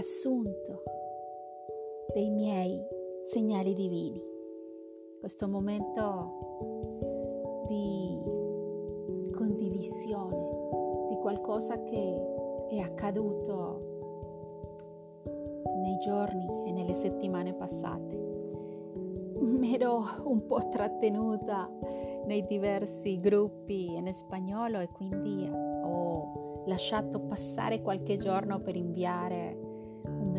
riassunto dei miei segnali divini. Questo momento di condivisione di qualcosa che è accaduto nei giorni e nelle settimane passate. Mi ero un po' trattenuta nei diversi gruppi in spagnolo e quindi ho lasciato passare qualche giorno per inviare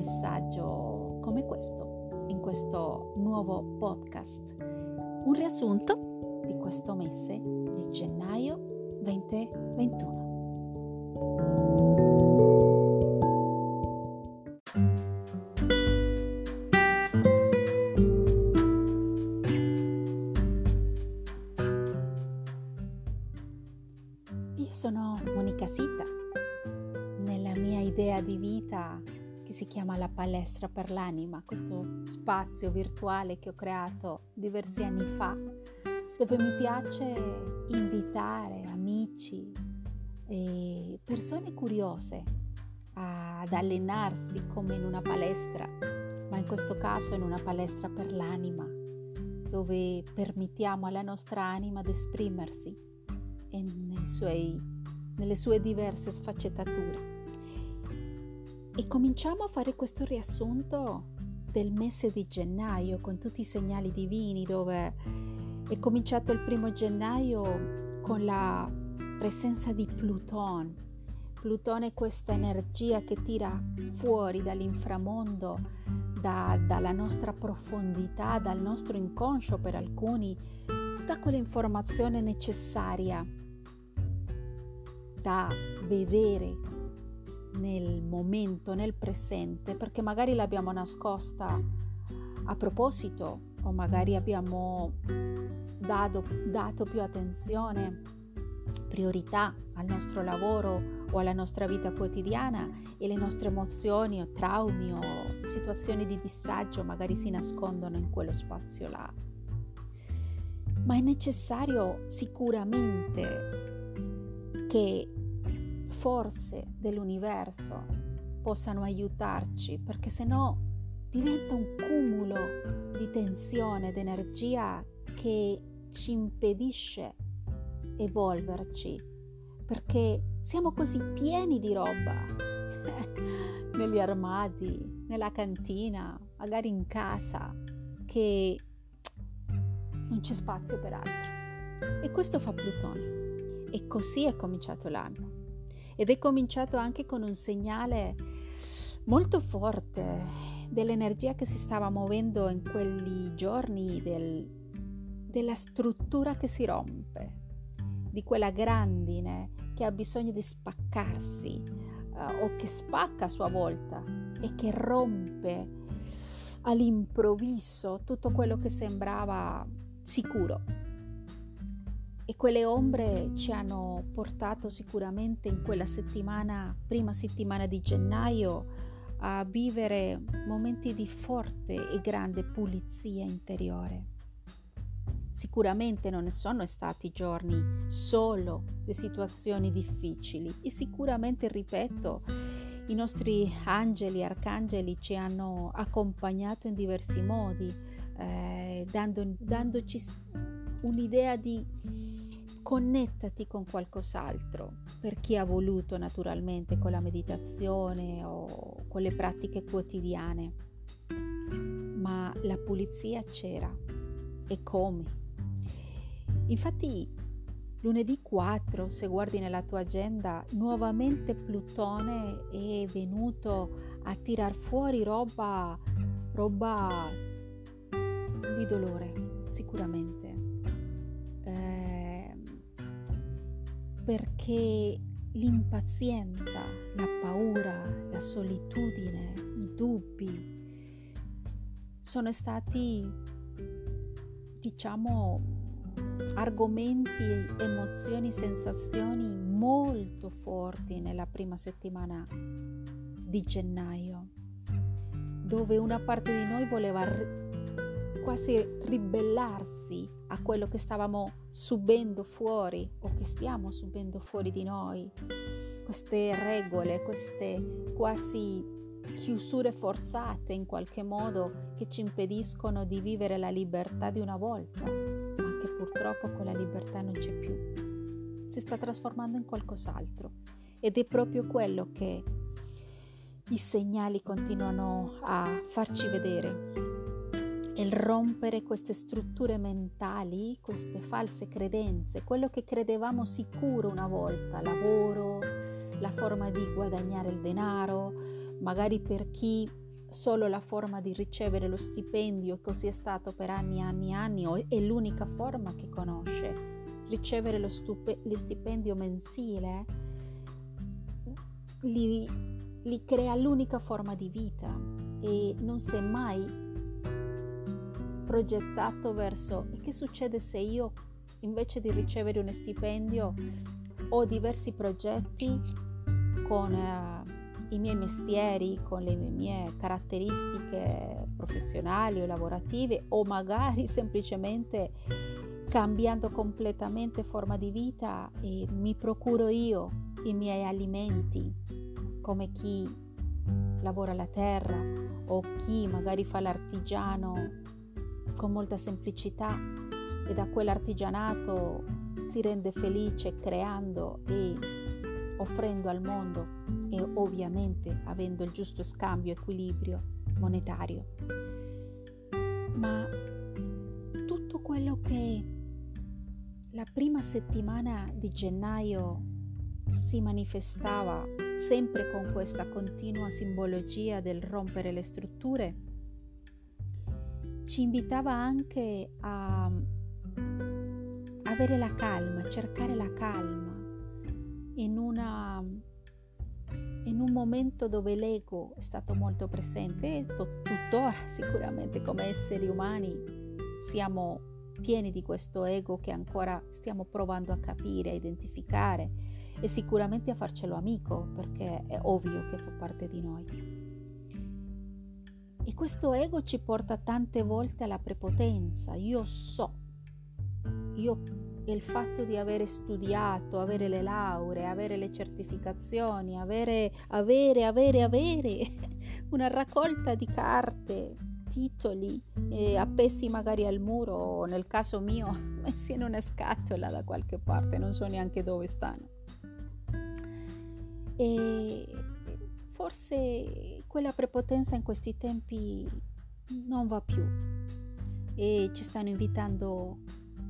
messaggio come questo in questo nuovo podcast. Un riassunto di questo mese di gennaio 2021. Per l'anima, questo spazio virtuale che ho creato diversi anni fa, dove mi piace invitare amici e persone curiose ad allenarsi come in una palestra, ma in questo caso in una palestra per l'anima, dove permettiamo alla nostra anima di esprimersi nelle sue diverse sfaccettature. E cominciamo a fare questo riassunto del mese di gennaio con tutti i segnali divini dove è cominciato il primo gennaio con la presenza di Plutone. Plutone è questa energia che tira fuori dall'inframondo, da, dalla nostra profondità, dal nostro inconscio per alcuni, tutta quell'informazione necessaria da vedere nel momento, nel presente, perché magari l'abbiamo nascosta a proposito o magari abbiamo dato, dato più attenzione, priorità al nostro lavoro o alla nostra vita quotidiana e le nostre emozioni o traumi o situazioni di disagio magari si nascondono in quello spazio là. Ma è necessario sicuramente che forze dell'universo possano aiutarci, perché se no diventa un cumulo di tensione ed energia che ci impedisce evolverci, perché siamo così pieni di roba negli armadi, nella cantina, magari in casa, che non c'è spazio per altro. E questo fa Plutone. E così è cominciato l'anno. Ed è cominciato anche con un segnale molto forte dell'energia che si stava muovendo in quegli giorni, del, della struttura che si rompe, di quella grandine che ha bisogno di spaccarsi uh, o che spacca a sua volta e che rompe all'improvviso tutto quello che sembrava sicuro. E quelle ombre ci hanno portato sicuramente in quella settimana, prima settimana di gennaio, a vivere momenti di forte e grande pulizia interiore. Sicuramente non ne sono stati giorni solo di situazioni difficili e sicuramente, ripeto, i nostri angeli, arcangeli ci hanno accompagnato in diversi modi, eh, dando, dandoci un'idea di connettati con qualcos'altro, per chi ha voluto naturalmente con la meditazione o con le pratiche quotidiane. Ma la pulizia c'era e come. Infatti lunedì 4, se guardi nella tua agenda, nuovamente Plutone è venuto a tirar fuori roba, roba di dolore, sicuramente perché l'impazienza, la paura, la solitudine, i dubbi sono stati, diciamo, argomenti, emozioni, sensazioni molto forti nella prima settimana di gennaio, dove una parte di noi voleva quasi ribellarsi a quello che stavamo subendo fuori o che stiamo subendo fuori di noi, queste regole, queste quasi chiusure forzate in qualche modo che ci impediscono di vivere la libertà di una volta, ma che purtroppo quella libertà non c'è più. Si sta trasformando in qualcos'altro ed è proprio quello che i segnali continuano a farci vedere. Il rompere queste strutture mentali, queste false credenze, quello che credevamo sicuro una volta, lavoro, la forma di guadagnare il denaro, magari per chi solo la forma di ricevere lo stipendio, così è stato per anni e anni e anni, è l'unica forma che conosce, ricevere lo, stupe- lo stipendio mensile, li, li crea l'unica forma di vita e non si è mai progettato verso e che succede se io invece di ricevere uno stipendio ho diversi progetti con eh, i miei mestieri, con le mie caratteristiche professionali o lavorative o magari semplicemente cambiando completamente forma di vita e mi procuro io i miei alimenti come chi lavora la terra o chi magari fa l'artigiano con molta semplicità e da quell'artigianato si rende felice creando e offrendo al mondo e ovviamente avendo il giusto scambio, equilibrio monetario. Ma tutto quello che la prima settimana di gennaio si manifestava sempre con questa continua simbologia del rompere le strutture, ci invitava anche a avere la calma, cercare la calma in, una, in un momento dove l'ego è stato molto presente e tuttora sicuramente come esseri umani siamo pieni di questo ego che ancora stiamo provando a capire, a identificare e sicuramente a farcelo amico perché è ovvio che fa parte di noi. E questo ego ci porta tante volte alla prepotenza. Io so, io e il fatto di avere studiato, avere le lauree, avere le certificazioni, avere, avere, avere, avere una raccolta di carte, titoli eh, appesi magari al muro o nel caso mio messi in una scatola da qualche parte, non so neanche dove stanno. E forse quella prepotenza in questi tempi non va più e ci stanno invitando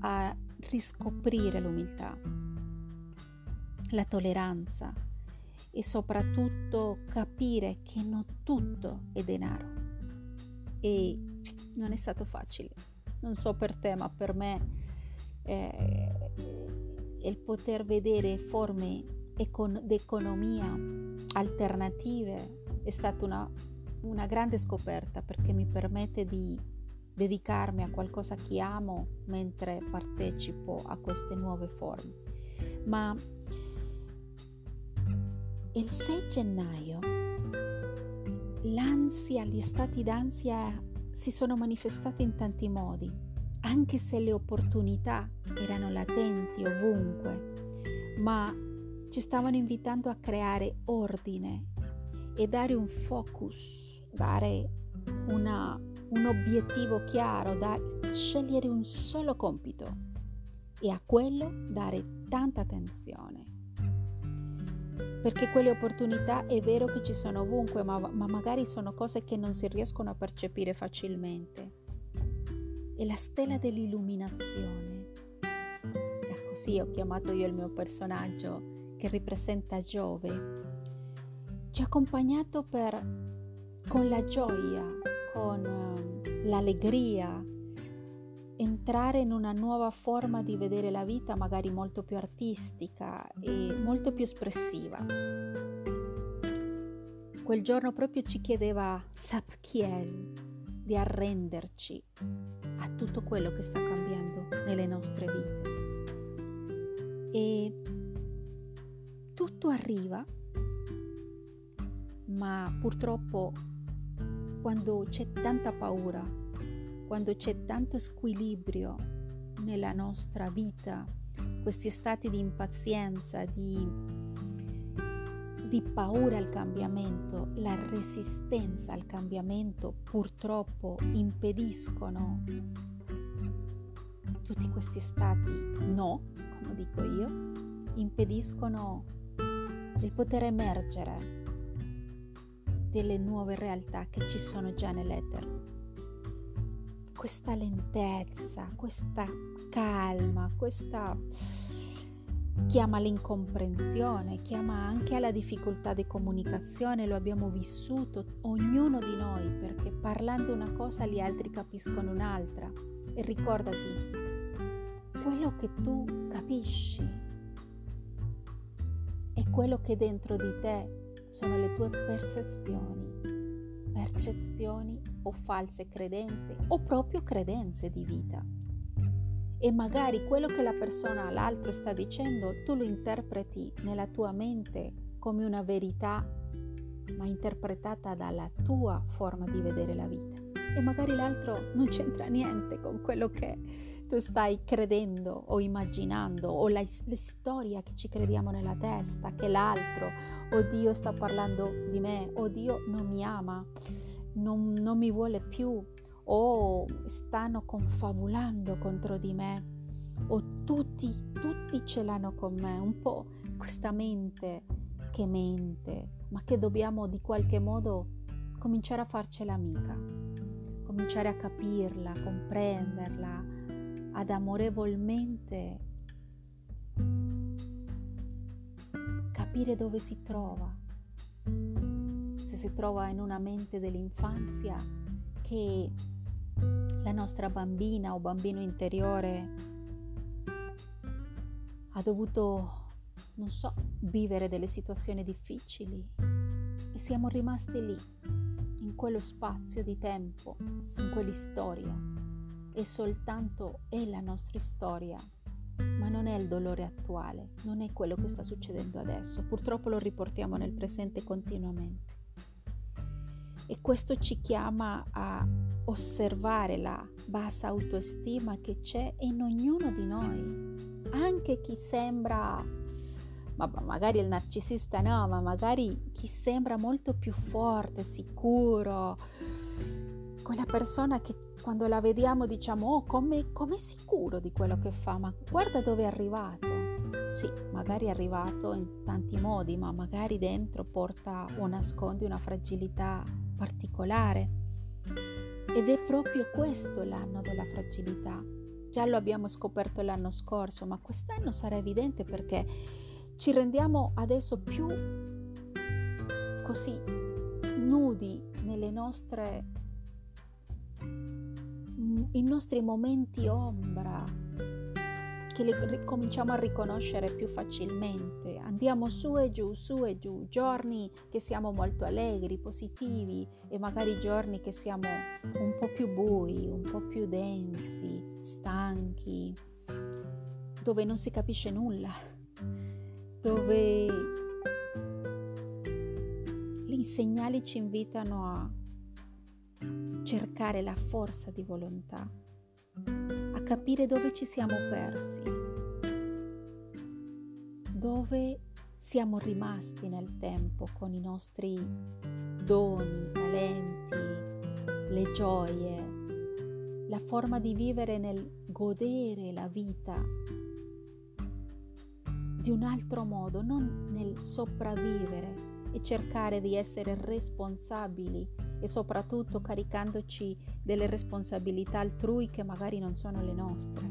a riscoprire l'umiltà, la tolleranza e soprattutto capire che non tutto è denaro. E non è stato facile, non so per te, ma per me eh, il poter vedere forme econ- d'economia alternative è stata una, una grande scoperta perché mi permette di dedicarmi a qualcosa che amo mentre partecipo a queste nuove forme. Ma il 6 gennaio l'ansia, gli stati d'ansia si sono manifestati in tanti modi, anche se le opportunità erano latenti ovunque, ma ci stavano invitando a creare ordine e dare un focus, dare una un obiettivo chiaro da scegliere un solo compito e a quello dare tanta attenzione. Perché quelle opportunità è vero che ci sono ovunque, ma, ma magari sono cose che non si riescono a percepire facilmente. È la stella dell'illuminazione. E così ho chiamato io il mio personaggio che rappresenta Giove. Ci ha accompagnato per, con la gioia, con ehm, l'allegria, entrare in una nuova forma di vedere la vita magari molto più artistica e molto più espressiva. Quel giorno proprio ci chiedeva Sapkiel di arrenderci a tutto quello che sta cambiando nelle nostre vite. E tutto arriva, ma purtroppo quando c'è tanta paura, quando c'è tanto squilibrio nella nostra vita, questi stati di impazienza, di, di paura al cambiamento, la resistenza al cambiamento purtroppo impediscono tutti questi stati no, come dico io, impediscono il poter emergere delle nuove realtà che ci sono già nell'etere. Questa lentezza, questa calma, questa chiama l'incomprensione, chiama anche alla difficoltà di comunicazione, lo abbiamo vissuto ognuno di noi perché parlando una cosa gli altri capiscono un'altra. E ricordati, quello che tu capisci è quello che dentro di te sono le tue percezioni, percezioni o false credenze o proprio credenze di vita. E magari quello che la persona all'altro sta dicendo tu lo interpreti nella tua mente come una verità, ma interpretata dalla tua forma di vedere la vita. E magari l'altro non c'entra niente con quello che tu stai credendo o immaginando o la, la storia che ci crediamo nella testa, che l'altro, o Dio sta parlando di me, o Dio non mi ama, non, non mi vuole più, o stanno confabulando contro di me, o tutti, tutti ce l'hanno con me, un po' questa mente che mente, ma che dobbiamo di qualche modo cominciare a farcela amica, cominciare a capirla, comprenderla, ad amorevolmente capire dove si trova, se si trova in una mente dell'infanzia che la nostra bambina o bambino interiore ha dovuto, non so, vivere delle situazioni difficili e siamo rimasti lì, in quello spazio di tempo, in quell'istoria. È soltanto è la nostra storia, ma non è il dolore attuale, non è quello che sta succedendo adesso. Purtroppo lo riportiamo nel presente continuamente. E questo ci chiama a osservare la bassa autostima che c'è in ognuno di noi, anche chi sembra, ma magari il narcisista no, ma magari chi sembra molto più forte, sicuro, quella persona che quando la vediamo diciamo oh come, come sicuro di quello che fa, ma guarda dove è arrivato. Sì, magari è arrivato in tanti modi, ma magari dentro porta o nasconde una fragilità particolare. Ed è proprio questo l'anno della fragilità. Già lo abbiamo scoperto l'anno scorso, ma quest'anno sarà evidente perché ci rendiamo adesso più così nudi nelle nostre i nostri momenti ombra che li cominciamo a riconoscere più facilmente. Andiamo su e giù, su e giù, giorni che siamo molto allegri, positivi e magari giorni che siamo un po' più bui, un po' più densi, stanchi, dove non si capisce nulla, dove i segnali ci invitano a cercare la forza di volontà, a capire dove ci siamo persi, dove siamo rimasti nel tempo con i nostri doni, talenti, le gioie, la forma di vivere nel godere la vita di un altro modo, non nel sopravvivere e cercare di essere responsabili e soprattutto caricandoci delle responsabilità altrui che magari non sono le nostre.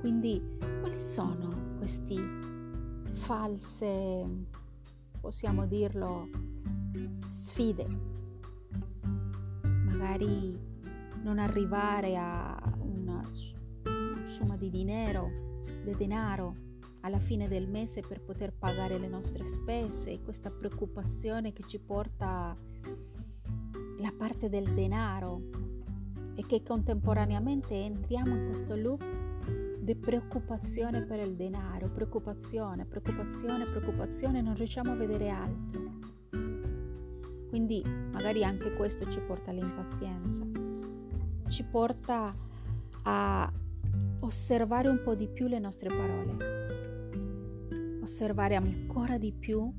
Quindi quali sono questi false, possiamo dirlo, sfide? Magari non arrivare a una somma di dinero, di denaro alla fine del mese per poter pagare le nostre spese e questa preoccupazione che ci porta la parte del denaro e che contemporaneamente entriamo in questo loop di preoccupazione per il denaro, preoccupazione, preoccupazione, preoccupazione, non riusciamo a vedere altro. Quindi magari anche questo ci porta all'impazienza, ci porta a osservare un po' di più le nostre parole, osservare ancora di più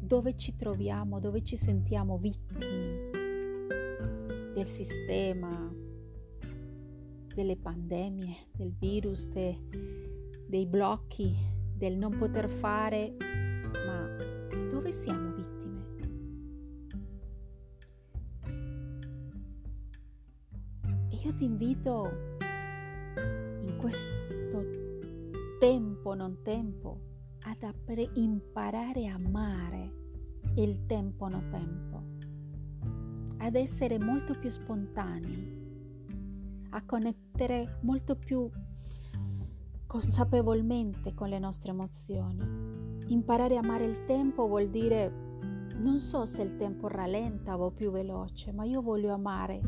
dove ci troviamo, dove ci sentiamo vittime del sistema, delle pandemie, del virus, de, dei blocchi, del non poter fare, imparare a amare il tempo, non tempo, ad essere molto più spontanei, a connettere molto più consapevolmente con le nostre emozioni. Imparare a amare il tempo vuol dire non so se il tempo rallenta o più veloce, ma io voglio amare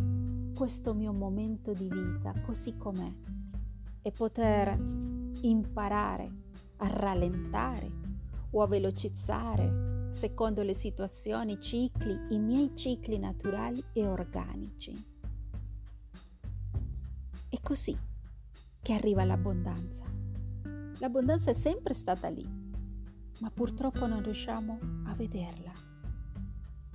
questo mio momento di vita così com'è e poter imparare a rallentare o a velocizzare secondo le situazioni, i cicli, i miei cicli naturali e organici. È così che arriva l'abbondanza. L'abbondanza è sempre stata lì, ma purtroppo non riusciamo a vederla,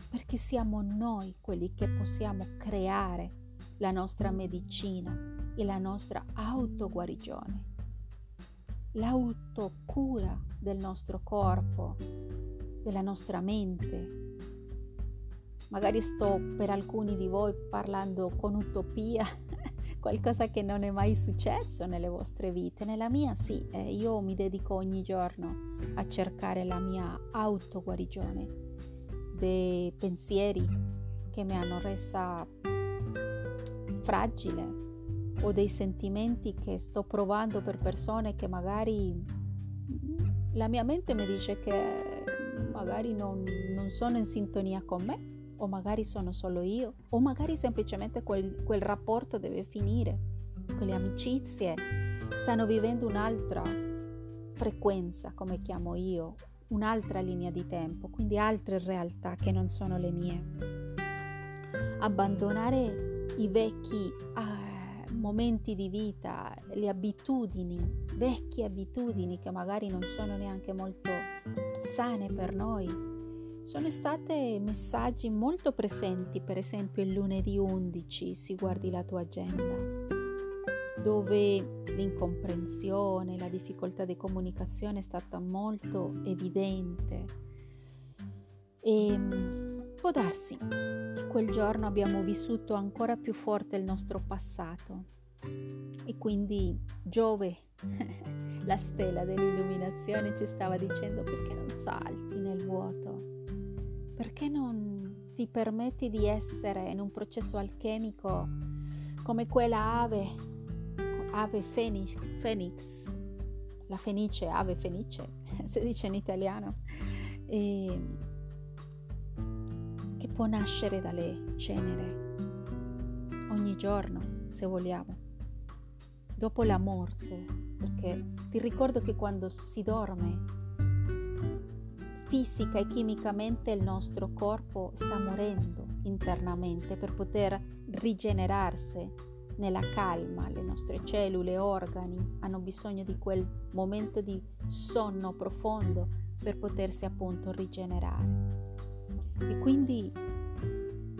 perché siamo noi quelli che possiamo creare la nostra medicina e la nostra autoguarigione l'autocura del nostro corpo, della nostra mente. Magari sto per alcuni di voi parlando con utopia, qualcosa che non è mai successo nelle vostre vite. Nella mia sì, eh, io mi dedico ogni giorno a cercare la mia autoguarigione dei pensieri che mi hanno resa fragile, o dei sentimenti che sto provando per persone che magari la mia mente mi dice che magari non, non sono in sintonia con me o magari sono solo io o magari semplicemente quel, quel rapporto deve finire, quelle amicizie stanno vivendo un'altra frequenza, come chiamo io, un'altra linea di tempo, quindi altre realtà che non sono le mie. Abbandonare i vecchi ah, momenti di vita, le abitudini, vecchie abitudini che magari non sono neanche molto sane per noi, sono state messaggi molto presenti, per esempio il lunedì 11, si guardi la tua agenda, dove l'incomprensione, la difficoltà di comunicazione è stata molto evidente. E può darsi. Che quel giorno abbiamo vissuto ancora più forte il nostro passato. E quindi Giove, la stella dell'illuminazione, ci stava dicendo perché non salti nel vuoto, perché non ti permetti di essere in un processo alchemico come quella ave, ave fenix, fenix la fenice, ave fenice, si dice in italiano, e, può nascere dalle cenere. Ogni giorno, se vogliamo. Dopo la morte, perché ti ricordo che quando si dorme, fisica e chimicamente il nostro corpo sta morendo internamente per poter rigenerarsi nella calma, le nostre cellule, organi hanno bisogno di quel momento di sonno profondo per potersi appunto rigenerare. E quindi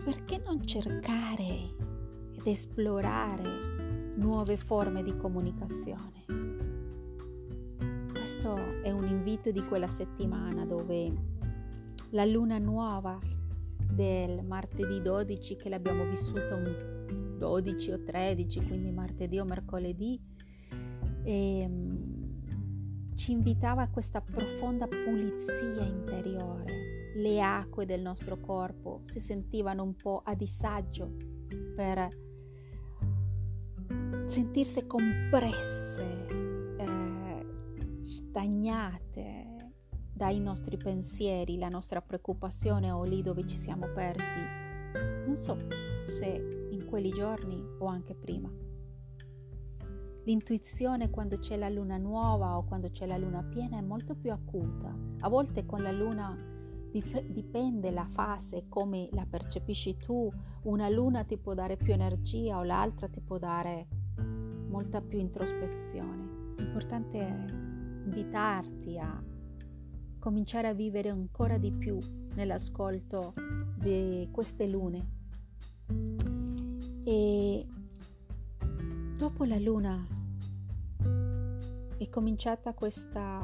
perché non cercare ed esplorare nuove forme di comunicazione. Questo è un invito di quella settimana dove la luna nuova del martedì 12 che l'abbiamo vissuta un 12 o 13, quindi martedì o mercoledì, e, ehm, ci invitava a questa profonda pulizia interiore. Le acque del nostro corpo si sentivano un po' a disagio per sentirsi compresse, eh, stagnate dai nostri pensieri, la nostra preoccupazione o lì dove ci siamo persi. Non so se in quei giorni o anche prima. L'intuizione quando c'è la luna nuova o quando c'è la luna piena è molto più acuta. A volte con la luna dif- dipende la fase, come la percepisci tu. Una luna ti può dare più energia o l'altra ti può dare molta più introspezione. L'importante è invitarti a cominciare a vivere ancora di più nell'ascolto di queste lune. E dopo la luna è cominciata questa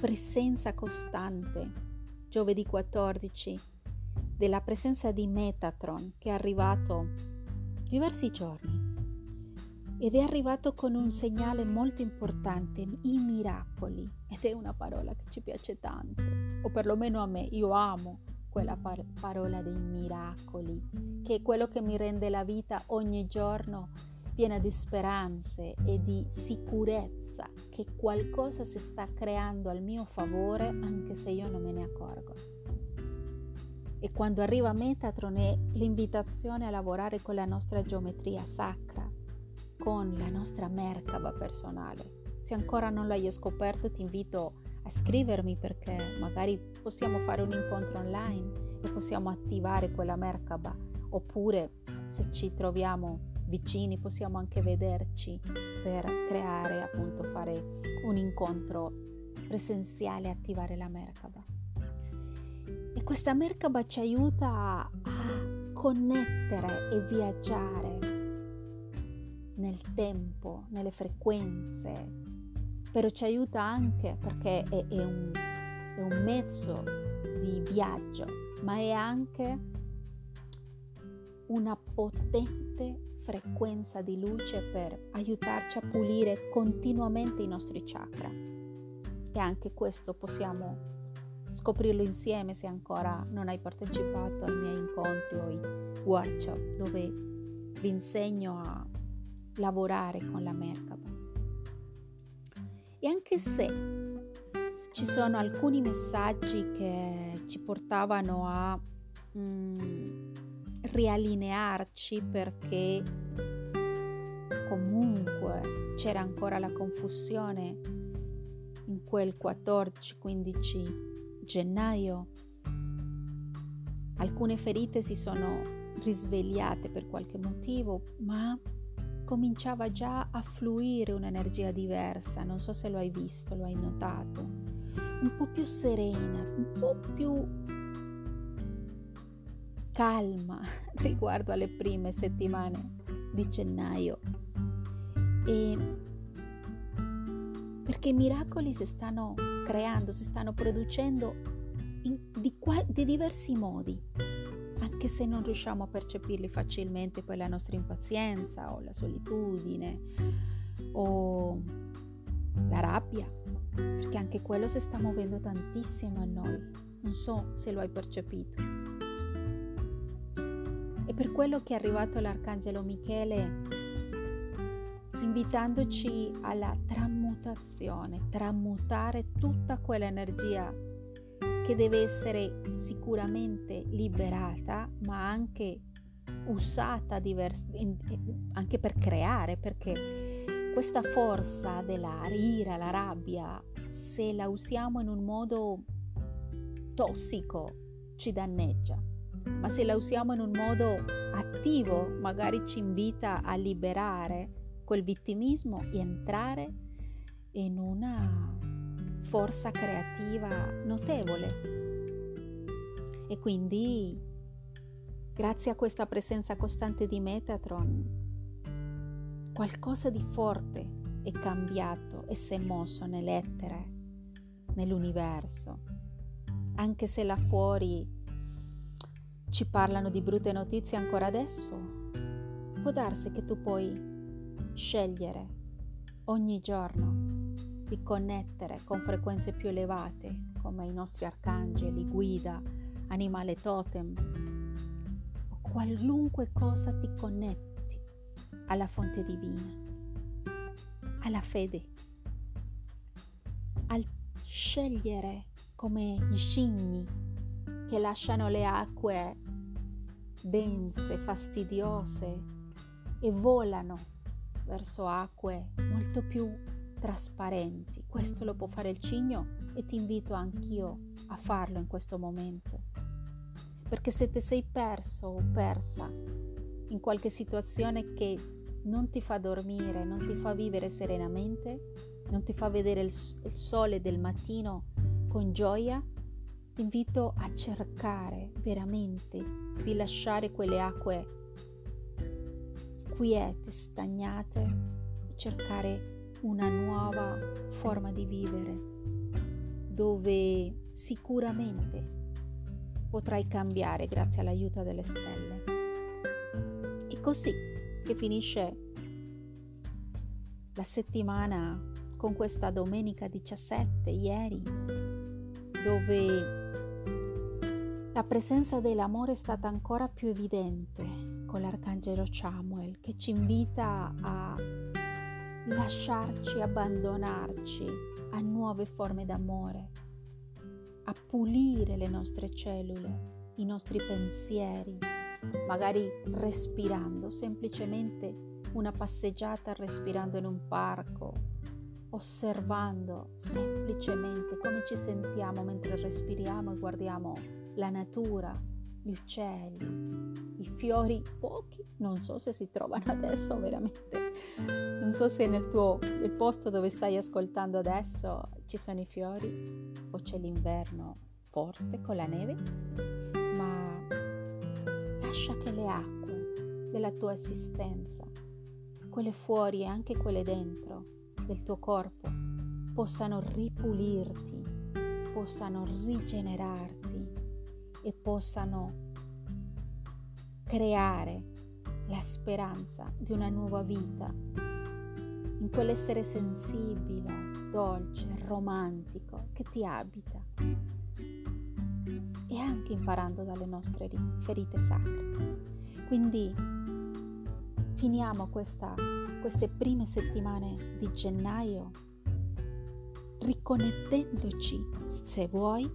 presenza costante, giovedì 14, della presenza di Metatron che è arrivato diversi giorni ed è arrivato con un segnale molto importante, i miracoli, ed è una parola che ci piace tanto, o perlomeno a me, io amo quella par- parola dei miracoli, che è quello che mi rende la vita ogni giorno piena di speranze e di sicurezza che qualcosa si sta creando al mio favore anche se io non me ne accorgo. E quando arriva Metatron è l'invitazione a lavorare con la nostra geometria sacra, con la nostra Merkaba personale. Se ancora non l'hai scoperto ti invito a scrivermi perché magari possiamo fare un incontro online e possiamo attivare quella Merkaba oppure se ci troviamo vicini possiamo anche vederci per creare appunto fare un incontro presenziale attivare la Merkaba. E questa Merkaba ci aiuta a connettere e viaggiare nel tempo, nelle frequenze, però ci aiuta anche perché è, è, un, è un mezzo di viaggio, ma è anche una potente frequenza di luce per aiutarci a pulire continuamente i nostri chakra. E anche questo possiamo scoprirlo insieme se ancora non hai partecipato ai miei incontri o ai workshop dove vi insegno a lavorare con la Merkaba. E anche se ci sono alcuni messaggi che ci portavano a mm, riallinearci perché comunque c'era ancora la confusione in quel 14-15 gennaio. Alcune ferite si sono risvegliate per qualche motivo, ma cominciava già a fluire un'energia diversa, non so se lo hai visto, lo hai notato, un po' più serena, un po' più calma riguardo alle prime settimane di gennaio. E perché miracoli si stanno creando, si stanno producendo in, di, qual, di diversi modi anche se non riusciamo a percepirli facilmente, poi la nostra impazienza o la solitudine o la rabbia, perché anche quello si sta muovendo tantissimo a noi. Non so se lo hai percepito. E per quello che è arrivato l'Arcangelo Michele invitandoci alla tramutazione, tramutare tutta quell'energia che deve essere sicuramente liberata, ma anche usata divers- anche per creare, perché questa forza della ira, la rabbia, se la usiamo in un modo tossico, ci danneggia, ma se la usiamo in un modo attivo, magari ci invita a liberare quel vittimismo e entrare in una forza creativa notevole. E quindi, grazie a questa presenza costante di Metatron, qualcosa di forte è cambiato e si è mosso nell'etere, nell'universo. Anche se là fuori ci parlano di brutte notizie ancora adesso, può darsi che tu puoi scegliere ogni giorno di connettere con frequenze più elevate, come i nostri arcangeli, guida, animale totem, o qualunque cosa ti connetti alla fonte divina, alla fede, al scegliere come i cigni che lasciano le acque dense, fastidiose e volano verso acque molto più trasparenti. Questo lo può fare il cigno e ti invito anch'io a farlo in questo momento. Perché se ti sei perso o persa in qualche situazione che non ti fa dormire, non ti fa vivere serenamente, non ti fa vedere il, sole del mattino con gioia, ti invito a cercare veramente di lasciare quelle acque quiete, stagnate e cercare una nuova forma di vivere dove sicuramente potrai cambiare grazie all'aiuto delle stelle. E così che finisce la settimana con questa domenica 17, ieri, dove la presenza dell'amore è stata ancora più evidente con l'arcangelo Samuel che ci invita a lasciarci abbandonarci a nuove forme d'amore, a pulire le nostre cellule, i nostri pensieri, magari respirando, semplicemente una passeggiata respirando in un parco, osservando semplicemente come ci sentiamo mentre respiriamo e guardiamo la natura, gli uccelli, i fiori, pochi, non so se si trovano adesso veramente, non so se nel tuo nel posto dove stai ascoltando adesso ci sono i fiori o c'è l'inverno forte con la neve, ma lascia che le acque della tua esistenza, quelle fuori e anche quelle dentro del tuo corpo, possano ripulirti, possano rigenerarti e possano creare la speranza di una nuova vita, in quell'essere sensibile, dolce, romantico che ti abita e anche imparando dalle nostre ferite sacre. Quindi finiamo questa, queste prime settimane di gennaio riconnettendoci, se vuoi,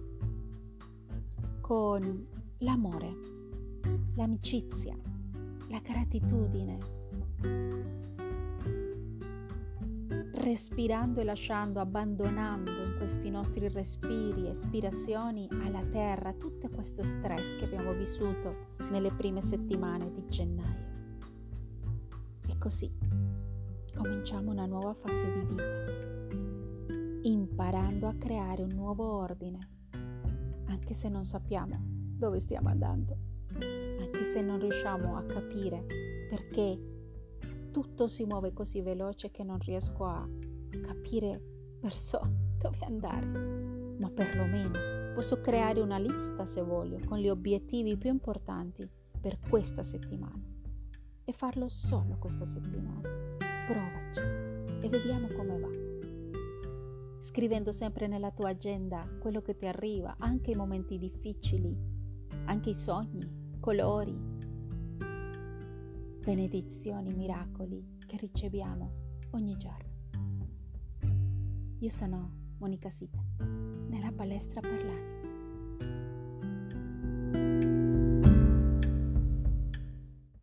con l'amore, l'amicizia, la gratitudine, respirando e lasciando, abbandonando in questi nostri respiri, espirazioni alla terra tutto questo stress che abbiamo vissuto nelle prime settimane di gennaio. E così cominciamo una nuova fase di vita, imparando a creare un nuovo ordine anche se non sappiamo dove stiamo andando, anche se non riusciamo a capire perché tutto si muove così veloce che non riesco a capire verso dove andare, ma perlomeno posso creare una lista se voglio con gli obiettivi più importanti per questa settimana. E farlo solo questa settimana. Provaci e vediamo come va scrivendo sempre nella tua agenda quello che ti arriva, anche i momenti difficili, anche i sogni, colori, benedizioni, miracoli che riceviamo ogni giorno. Io sono Monica Sita, nella palestra per l'anima.